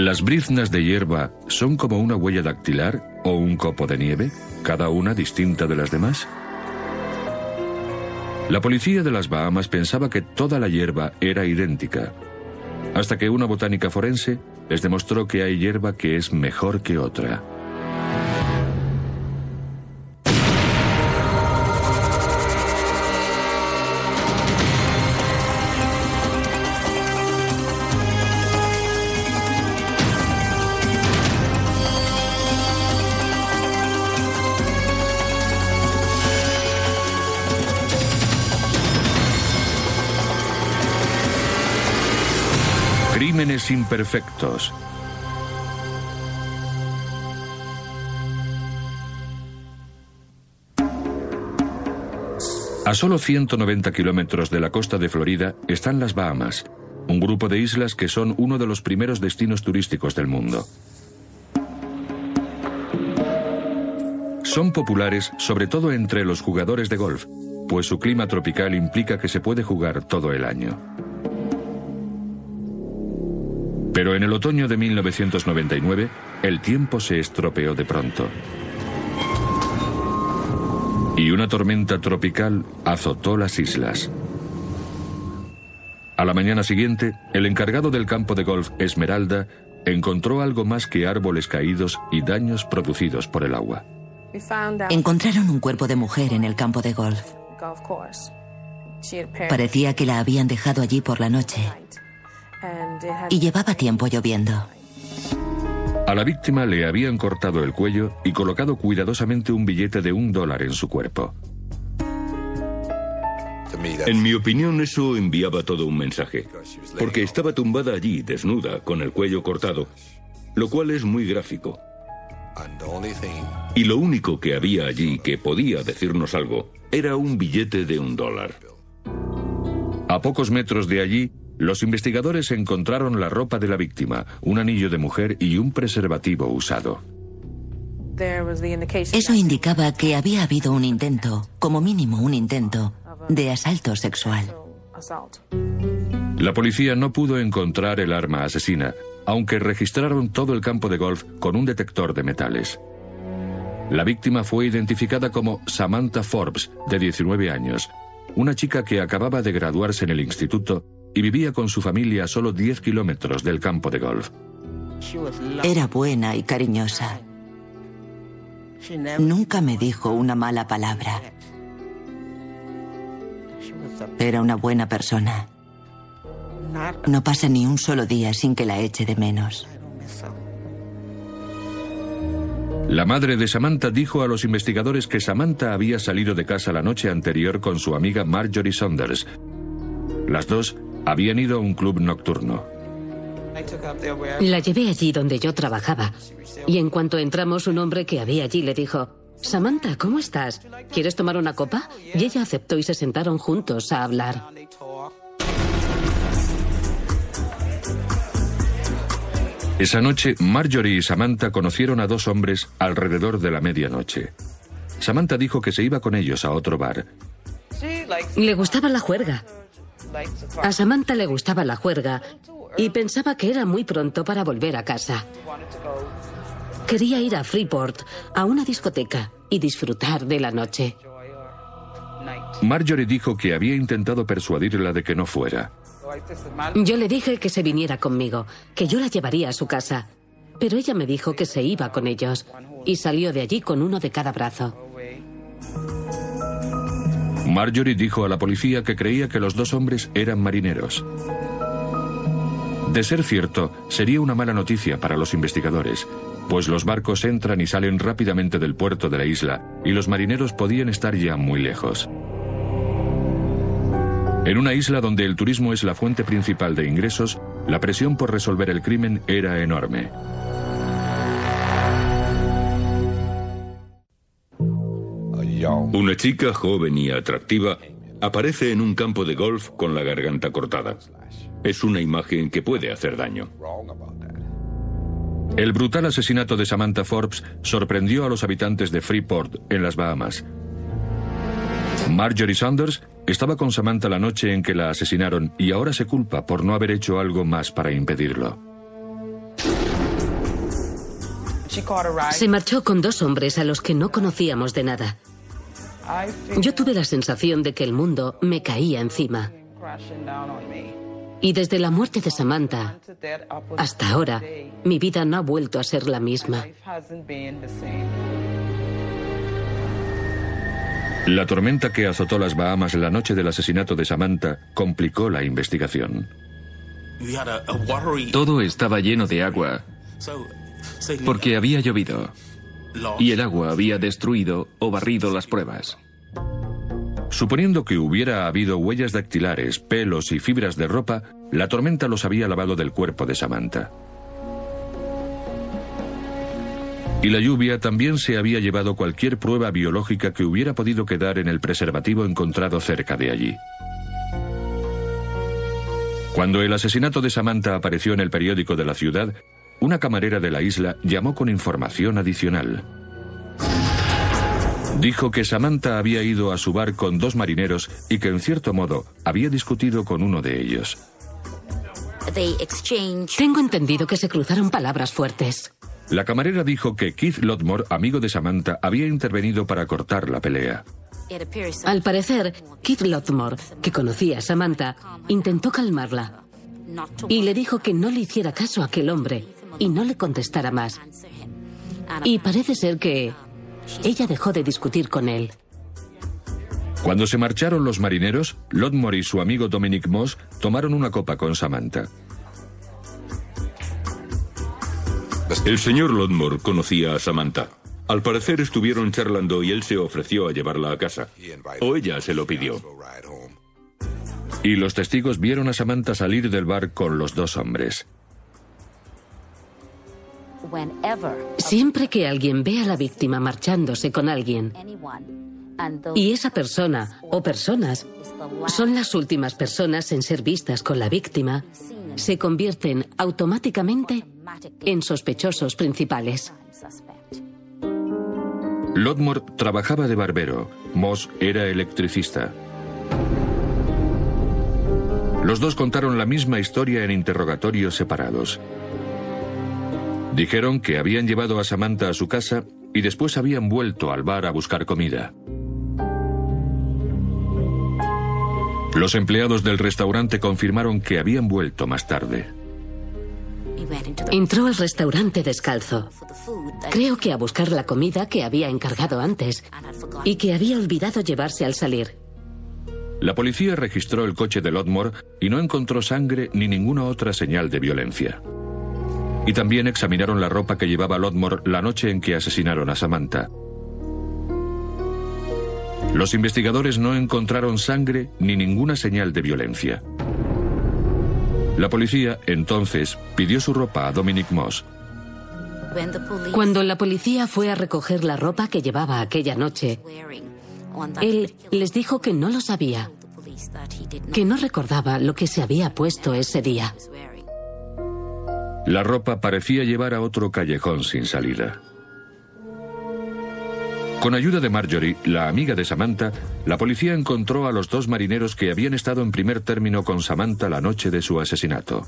¿Las briznas de hierba son como una huella dactilar o un copo de nieve, cada una distinta de las demás? La policía de las Bahamas pensaba que toda la hierba era idéntica, hasta que una botánica forense les demostró que hay hierba que es mejor que otra. Crímenes imperfectos. A solo 190 kilómetros de la costa de Florida están las Bahamas, un grupo de islas que son uno de los primeros destinos turísticos del mundo. Son populares sobre todo entre los jugadores de golf, pues su clima tropical implica que se puede jugar todo el año. Pero en el otoño de 1999, el tiempo se estropeó de pronto. Y una tormenta tropical azotó las islas. A la mañana siguiente, el encargado del campo de golf Esmeralda encontró algo más que árboles caídos y daños producidos por el agua. Encontraron un cuerpo de mujer en el campo de golf. Parecía que la habían dejado allí por la noche. Y llevaba tiempo lloviendo. A la víctima le habían cortado el cuello y colocado cuidadosamente un billete de un dólar en su cuerpo. En mi opinión eso enviaba todo un mensaje, porque estaba tumbada allí, desnuda, con el cuello cortado, lo cual es muy gráfico. Y lo único que había allí que podía decirnos algo era un billete de un dólar. A pocos metros de allí, los investigadores encontraron la ropa de la víctima, un anillo de mujer y un preservativo usado. Eso indicaba que había habido un intento, como mínimo un intento, de asalto sexual. La policía no pudo encontrar el arma asesina, aunque registraron todo el campo de golf con un detector de metales. La víctima fue identificada como Samantha Forbes, de 19 años, una chica que acababa de graduarse en el instituto y vivía con su familia a solo 10 kilómetros del campo de golf. Era buena y cariñosa. Nunca me dijo una mala palabra. Era una buena persona. No pasa ni un solo día sin que la eche de menos. La madre de Samantha dijo a los investigadores que Samantha había salido de casa la noche anterior con su amiga Marjorie Saunders. Las dos habían ido a un club nocturno. La llevé allí donde yo trabajaba. Y en cuanto entramos, un hombre que había allí le dijo, Samantha, ¿cómo estás? ¿Quieres tomar una copa? Y ella aceptó y se sentaron juntos a hablar. Esa noche, Marjorie y Samantha conocieron a dos hombres alrededor de la medianoche. Samantha dijo que se iba con ellos a otro bar. Le gustaba la juerga. A Samantha le gustaba la juerga y pensaba que era muy pronto para volver a casa. Quería ir a Freeport, a una discoteca, y disfrutar de la noche. Marjorie dijo que había intentado persuadirla de que no fuera. Yo le dije que se viniera conmigo, que yo la llevaría a su casa. Pero ella me dijo que se iba con ellos y salió de allí con uno de cada brazo. Marjorie dijo a la policía que creía que los dos hombres eran marineros. De ser cierto, sería una mala noticia para los investigadores, pues los barcos entran y salen rápidamente del puerto de la isla y los marineros podían estar ya muy lejos. En una isla donde el turismo es la fuente principal de ingresos, la presión por resolver el crimen era enorme. Una chica joven y atractiva aparece en un campo de golf con la garganta cortada. Es una imagen que puede hacer daño. El brutal asesinato de Samantha Forbes sorprendió a los habitantes de Freeport, en las Bahamas. Marjorie Saunders estaba con Samantha la noche en que la asesinaron y ahora se culpa por no haber hecho algo más para impedirlo. Se marchó con dos hombres a los que no conocíamos de nada. Yo tuve la sensación de que el mundo me caía encima. Y desde la muerte de Samantha hasta ahora, mi vida no ha vuelto a ser la misma. La tormenta que azotó las Bahamas la noche del asesinato de Samantha complicó la investigación. Todo estaba lleno de agua porque había llovido y el agua había destruido o barrido las pruebas. Suponiendo que hubiera habido huellas dactilares, pelos y fibras de ropa, la tormenta los había lavado del cuerpo de Samantha. Y la lluvia también se había llevado cualquier prueba biológica que hubiera podido quedar en el preservativo encontrado cerca de allí. Cuando el asesinato de Samantha apareció en el periódico de la ciudad, una camarera de la isla llamó con información adicional. Dijo que Samantha había ido a su bar con dos marineros y que en cierto modo había discutido con uno de ellos. Tengo entendido que se cruzaron palabras fuertes. La camarera dijo que Keith Lotmore, amigo de Samantha, había intervenido para cortar la pelea. Al parecer, Keith Lotmore, que conocía a Samantha, intentó calmarla y le dijo que no le hiciera caso a aquel hombre y no le contestara más. Y parece ser que ella dejó de discutir con él. Cuando se marcharon los marineros, Lodmore y su amigo Dominic Moss tomaron una copa con Samantha. El señor Lodmore conocía a Samantha. Al parecer estuvieron charlando y él se ofreció a llevarla a casa. O ella se lo pidió. Y los testigos vieron a Samantha salir del bar con los dos hombres. Siempre que alguien ve a la víctima marchándose con alguien y esa persona o personas son las últimas personas en ser vistas con la víctima, se convierten automáticamente en sospechosos principales. Lodmore trabajaba de barbero, Moss era electricista. Los dos contaron la misma historia en interrogatorios separados. Dijeron que habían llevado a Samantha a su casa y después habían vuelto al bar a buscar comida. Los empleados del restaurante confirmaron que habían vuelto más tarde. Entró al restaurante descalzo. Creo que a buscar la comida que había encargado antes y que había olvidado llevarse al salir. La policía registró el coche de Lodmore y no encontró sangre ni ninguna otra señal de violencia. Y también examinaron la ropa que llevaba Lodmore la noche en que asesinaron a Samantha. Los investigadores no encontraron sangre ni ninguna señal de violencia. La policía, entonces, pidió su ropa a Dominic Moss. Cuando la policía fue a recoger la ropa que llevaba aquella noche, él les dijo que no lo sabía, que no recordaba lo que se había puesto ese día. La ropa parecía llevar a otro callejón sin salida. Con ayuda de Marjorie, la amiga de Samantha, la policía encontró a los dos marineros que habían estado en primer término con Samantha la noche de su asesinato.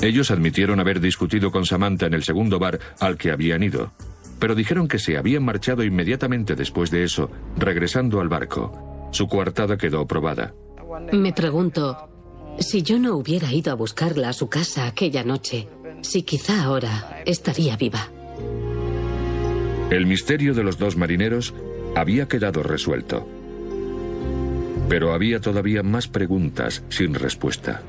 Ellos admitieron haber discutido con Samantha en el segundo bar al que habían ido, pero dijeron que se habían marchado inmediatamente después de eso, regresando al barco. Su coartada quedó probada. Me pregunto, si yo no hubiera ido a buscarla a su casa aquella noche, si quizá ahora estaría viva. El misterio de los dos marineros había quedado resuelto. Pero había todavía más preguntas sin respuesta.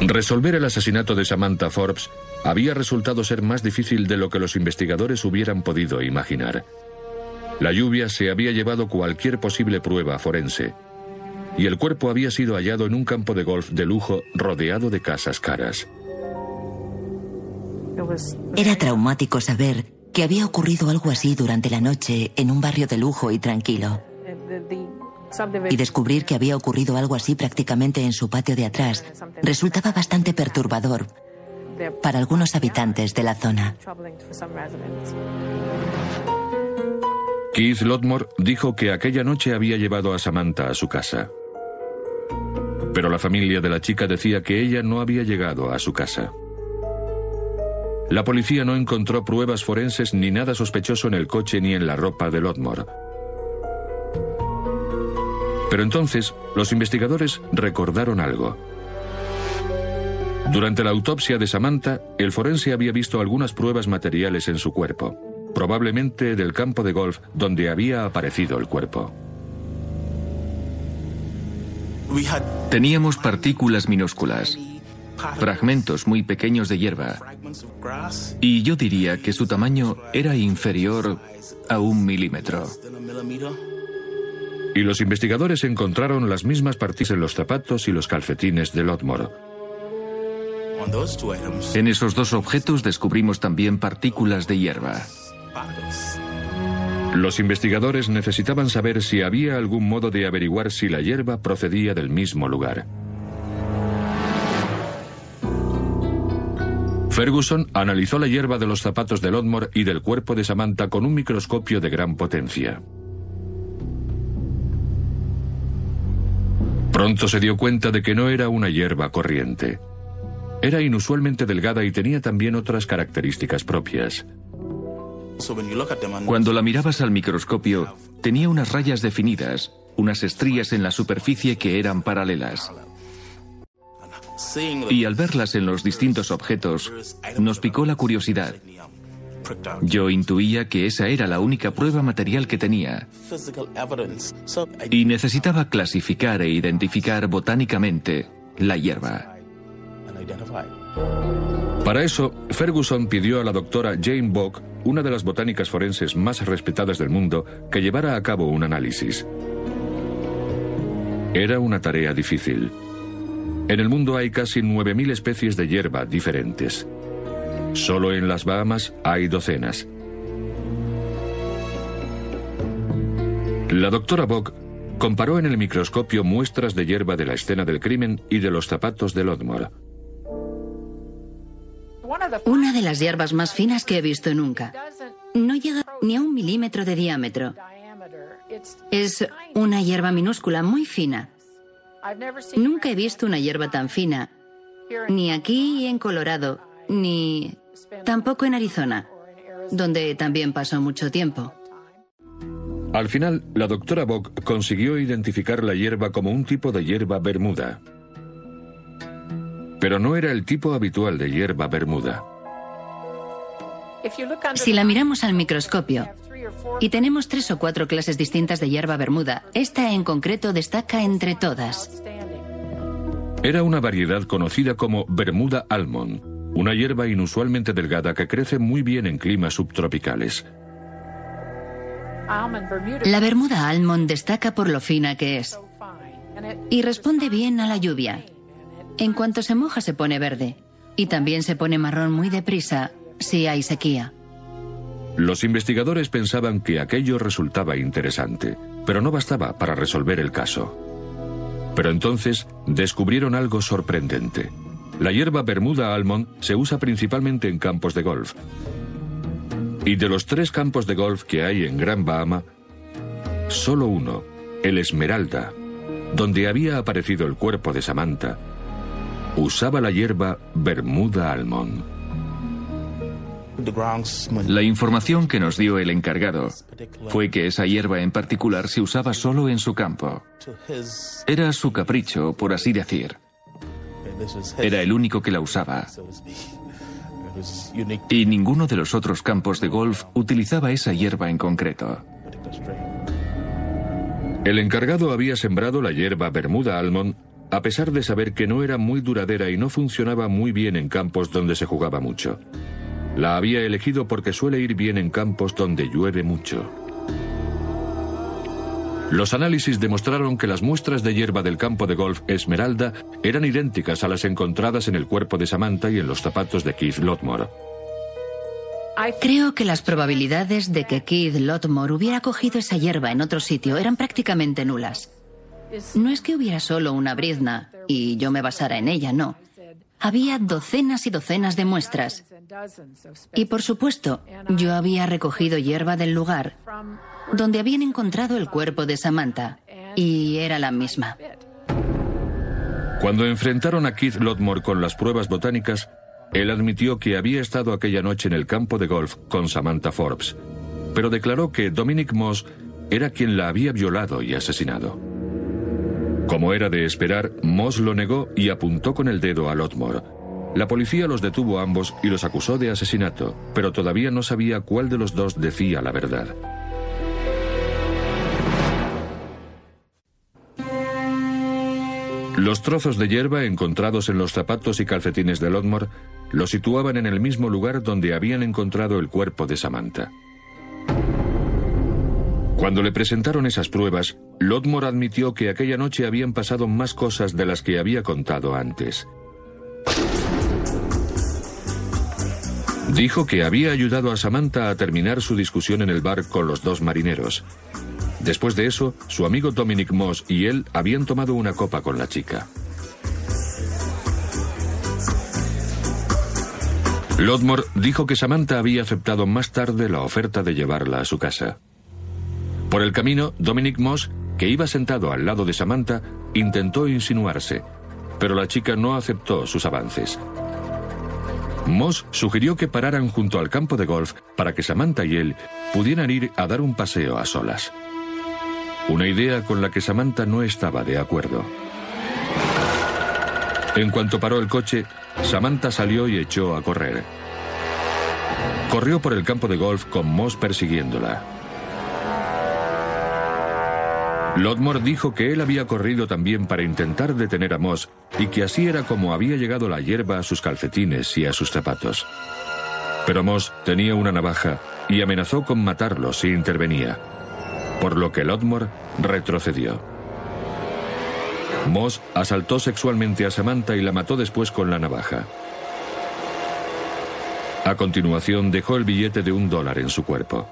Resolver el asesinato de Samantha Forbes había resultado ser más difícil de lo que los investigadores hubieran podido imaginar. La lluvia se había llevado cualquier posible prueba forense, y el cuerpo había sido hallado en un campo de golf de lujo rodeado de casas caras. Era traumático saber que había ocurrido algo así durante la noche en un barrio de lujo y tranquilo. Y descubrir que había ocurrido algo así prácticamente en su patio de atrás resultaba bastante perturbador para algunos habitantes de la zona. Keith Lotmore dijo que aquella noche había llevado a Samantha a su casa. Pero la familia de la chica decía que ella no había llegado a su casa. La policía no encontró pruebas forenses ni nada sospechoso en el coche ni en la ropa de Lotmore. Pero entonces los investigadores recordaron algo. Durante la autopsia de Samantha, el forense había visto algunas pruebas materiales en su cuerpo, probablemente del campo de golf donde había aparecido el cuerpo. Teníamos partículas minúsculas, fragmentos muy pequeños de hierba, y yo diría que su tamaño era inferior a un milímetro. Y los investigadores encontraron las mismas partículas en los zapatos y los calcetines de Lotmore. En esos dos objetos descubrimos también partículas de hierba. Los investigadores necesitaban saber si había algún modo de averiguar si la hierba procedía del mismo lugar. Ferguson analizó la hierba de los zapatos de Lodmore y del cuerpo de Samantha con un microscopio de gran potencia. Pronto se dio cuenta de que no era una hierba corriente. Era inusualmente delgada y tenía también otras características propias. Cuando la mirabas al microscopio, tenía unas rayas definidas, unas estrías en la superficie que eran paralelas. Y al verlas en los distintos objetos, nos picó la curiosidad. Yo intuía que esa era la única prueba material que tenía. Y necesitaba clasificar e identificar botánicamente la hierba. Para eso, Ferguson pidió a la doctora Jane Bock, una de las botánicas forenses más respetadas del mundo, que llevara a cabo un análisis. Era una tarea difícil. En el mundo hay casi 9.000 especies de hierba diferentes. Solo en las Bahamas hay docenas. La doctora Bock comparó en el microscopio muestras de hierba de la escena del crimen y de los zapatos de Lodmore. Una de las hierbas más finas que he visto nunca. No llega ni a un milímetro de diámetro. Es una hierba minúscula, muy fina. Nunca he visto una hierba tan fina, ni aquí en Colorado, ni tampoco en Arizona, donde también pasó mucho tiempo. Al final, la doctora Bock consiguió identificar la hierba como un tipo de hierba bermuda. Pero no era el tipo habitual de hierba bermuda. Si la miramos al microscopio, y tenemos tres o cuatro clases distintas de hierba bermuda, esta en concreto destaca entre todas. Era una variedad conocida como Bermuda almond, una hierba inusualmente delgada que crece muy bien en climas subtropicales. La Bermuda almond destaca por lo fina que es y responde bien a la lluvia. En cuanto se moja se pone verde y también se pone marrón muy deprisa si hay sequía. Los investigadores pensaban que aquello resultaba interesante, pero no bastaba para resolver el caso. Pero entonces descubrieron algo sorprendente. La hierba Bermuda Almond se usa principalmente en campos de golf. Y de los tres campos de golf que hay en Gran Bahama, solo uno, el Esmeralda, donde había aparecido el cuerpo de Samantha, usaba la hierba Bermuda Almond. La información que nos dio el encargado fue que esa hierba en particular se usaba solo en su campo. Era su capricho, por así decir. Era el único que la usaba. Y ninguno de los otros campos de golf utilizaba esa hierba en concreto. El encargado había sembrado la hierba Bermuda Almond a pesar de saber que no era muy duradera y no funcionaba muy bien en campos donde se jugaba mucho. La había elegido porque suele ir bien en campos donde llueve mucho. Los análisis demostraron que las muestras de hierba del campo de golf Esmeralda eran idénticas a las encontradas en el cuerpo de Samantha y en los zapatos de Keith Lotmore. Creo que las probabilidades de que Keith Lotmore hubiera cogido esa hierba en otro sitio eran prácticamente nulas. No es que hubiera solo una brizna y yo me basara en ella, no. Había docenas y docenas de muestras. Y por supuesto, yo había recogido hierba del lugar donde habían encontrado el cuerpo de Samantha y era la misma. Cuando enfrentaron a Keith Lotmore con las pruebas botánicas, él admitió que había estado aquella noche en el campo de golf con Samantha Forbes, pero declaró que Dominic Moss era quien la había violado y asesinado. Como era de esperar, Moss lo negó y apuntó con el dedo a Lotmore. La policía los detuvo a ambos y los acusó de asesinato, pero todavía no sabía cuál de los dos decía la verdad. Los trozos de hierba encontrados en los zapatos y calcetines de Lotmore lo situaban en el mismo lugar donde habían encontrado el cuerpo de Samantha. Cuando le presentaron esas pruebas, Lotmore admitió que aquella noche habían pasado más cosas de las que había contado antes. Dijo que había ayudado a Samantha a terminar su discusión en el bar con los dos marineros, Después de eso, su amigo Dominic Moss y él habían tomado una copa con la chica. Lodmore dijo que Samantha había aceptado más tarde la oferta de llevarla a su casa. Por el camino, Dominic Moss, que iba sentado al lado de Samantha, intentó insinuarse, pero la chica no aceptó sus avances. Moss sugirió que pararan junto al campo de golf para que Samantha y él pudieran ir a dar un paseo a solas. Una idea con la que Samantha no estaba de acuerdo. En cuanto paró el coche, Samantha salió y echó a correr. Corrió por el campo de golf con Moss persiguiéndola. Lodmore dijo que él había corrido también para intentar detener a Moss y que así era como había llegado la hierba a sus calcetines y a sus zapatos. Pero Moss tenía una navaja y amenazó con matarlo si intervenía por lo que Lodmore retrocedió. Moss asaltó sexualmente a Samantha y la mató después con la navaja. A continuación dejó el billete de un dólar en su cuerpo.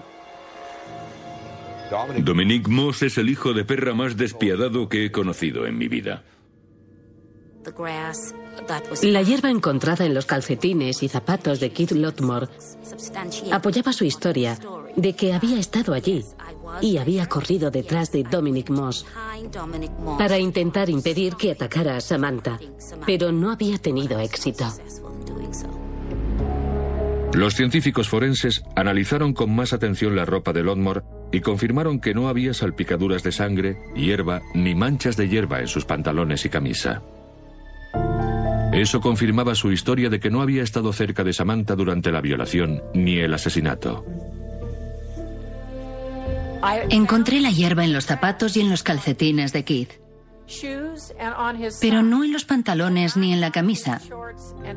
Dominic Moss es el hijo de perra más despiadado que he conocido en mi vida. La hierba encontrada en los calcetines y zapatos de Keith Lotmore apoyaba su historia de que había estado allí y había corrido detrás de Dominic Moss para intentar impedir que atacara a Samantha, pero no había tenido éxito. Los científicos forenses analizaron con más atención la ropa de Lotmore y confirmaron que no había salpicaduras de sangre, hierba ni manchas de hierba en sus pantalones y camisa. Eso confirmaba su historia de que no había estado cerca de Samantha durante la violación ni el asesinato. Encontré la hierba en los zapatos y en los calcetines de Keith. Pero no en los pantalones ni en la camisa,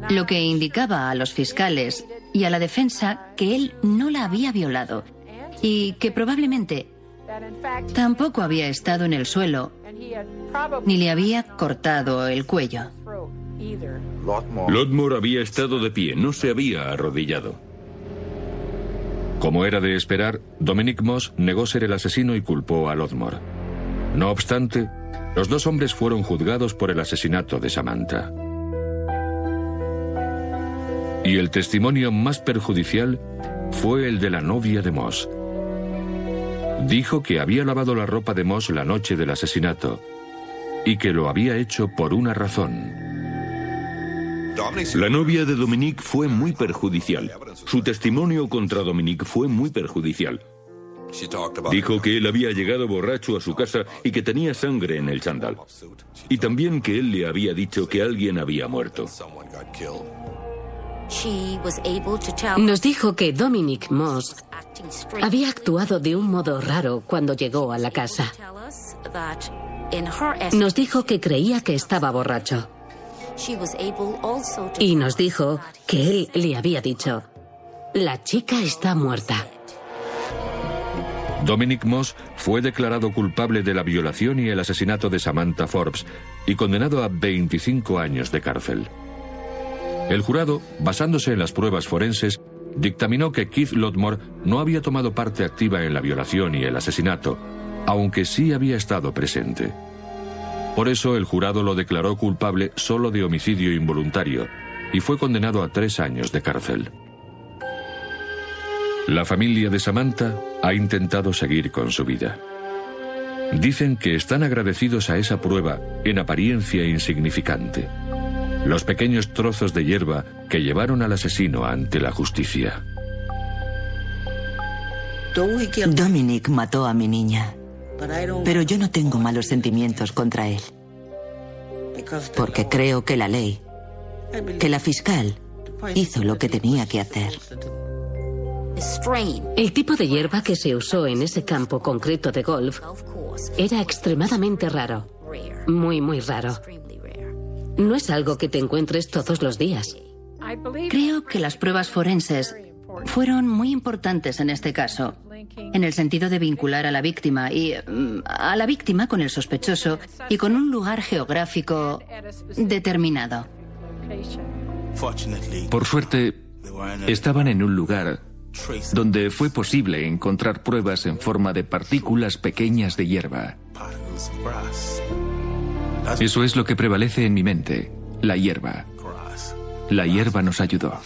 lo que indicaba a los fiscales y a la defensa que él no la había violado y que probablemente tampoco había estado en el suelo ni le había cortado el cuello. Lotmore había estado de pie, no se había arrodillado. Como era de esperar, Dominic Moss negó ser el asesino y culpó a Lodmore. No obstante, los dos hombres fueron juzgados por el asesinato de Samantha. Y el testimonio más perjudicial fue el de la novia de Moss. Dijo que había lavado la ropa de Moss la noche del asesinato y que lo había hecho por una razón. La novia de Dominique fue muy perjudicial. Su testimonio contra Dominique fue muy perjudicial. Dijo que él había llegado borracho a su casa y que tenía sangre en el chandal. Y también que él le había dicho que alguien había muerto. Nos dijo que Dominic Moss había actuado de un modo raro cuando llegó a la casa. Nos dijo que creía que estaba borracho. Y nos dijo que él le había dicho, la chica está muerta. Dominic Moss fue declarado culpable de la violación y el asesinato de Samantha Forbes y condenado a 25 años de cárcel. El jurado, basándose en las pruebas forenses, dictaminó que Keith Lodmore no había tomado parte activa en la violación y el asesinato, aunque sí había estado presente. Por eso el jurado lo declaró culpable solo de homicidio involuntario y fue condenado a tres años de cárcel. La familia de Samantha ha intentado seguir con su vida. Dicen que están agradecidos a esa prueba, en apariencia insignificante. Los pequeños trozos de hierba que llevaron al asesino ante la justicia. Dominic mató a mi niña, pero yo no tengo malos sentimientos contra él. Porque creo que la ley, que la fiscal, hizo lo que tenía que hacer. El tipo de hierba que se usó en ese campo concreto de golf era extremadamente raro. Muy, muy raro. No es algo que te encuentres todos los días. Creo que las pruebas forenses fueron muy importantes en este caso, en el sentido de vincular a la víctima y mm, a la víctima con el sospechoso y con un lugar geográfico determinado. Por suerte, estaban en un lugar donde fue posible encontrar pruebas en forma de partículas pequeñas de hierba. Eso es lo que prevalece en mi mente, la hierba. La hierba nos ayudó.